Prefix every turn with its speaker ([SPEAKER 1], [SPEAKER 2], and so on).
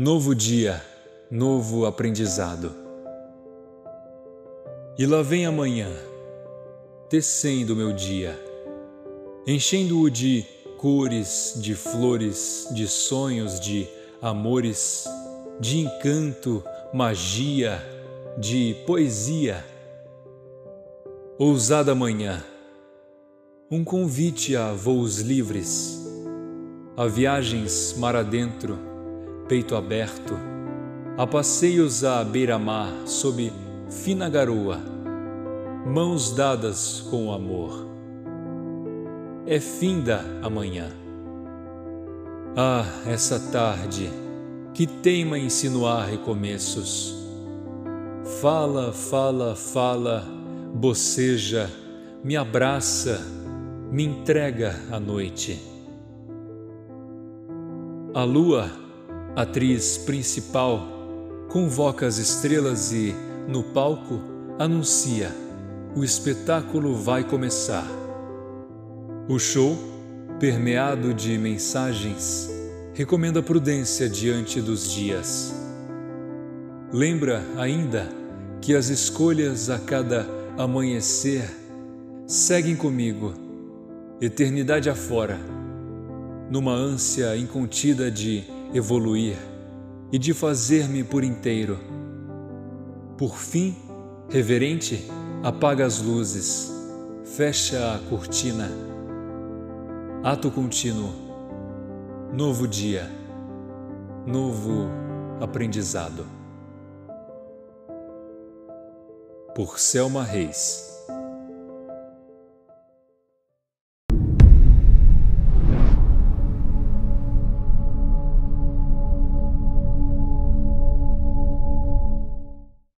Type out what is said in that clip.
[SPEAKER 1] Novo dia, novo aprendizado. E lá vem amanhã, tecendo meu dia, enchendo-o de cores, de flores, de sonhos, de amores, de encanto, magia, de poesia. Ousada manhã, um convite a voos livres, a viagens mar adentro, peito aberto, a passeios à beira-mar sob fina garoa, mãos dadas com o amor. É finda a manhã. Ah, essa tarde que teima insinuar recomeços. Fala, fala, fala, boceja, me abraça, me entrega a noite. A lua, atriz principal, convoca as estrelas e, no palco, anuncia: o espetáculo vai começar. O show, permeado de mensagens, recomenda prudência diante dos dias. Lembra ainda que as escolhas a cada amanhecer seguem comigo, eternidade afora, numa ânsia incontida de evoluir e de fazer-me por inteiro. Por fim, reverente, apaga as luzes, fecha a cortina. Ato contínuo novo dia, novo aprendizado. Por Selma Reis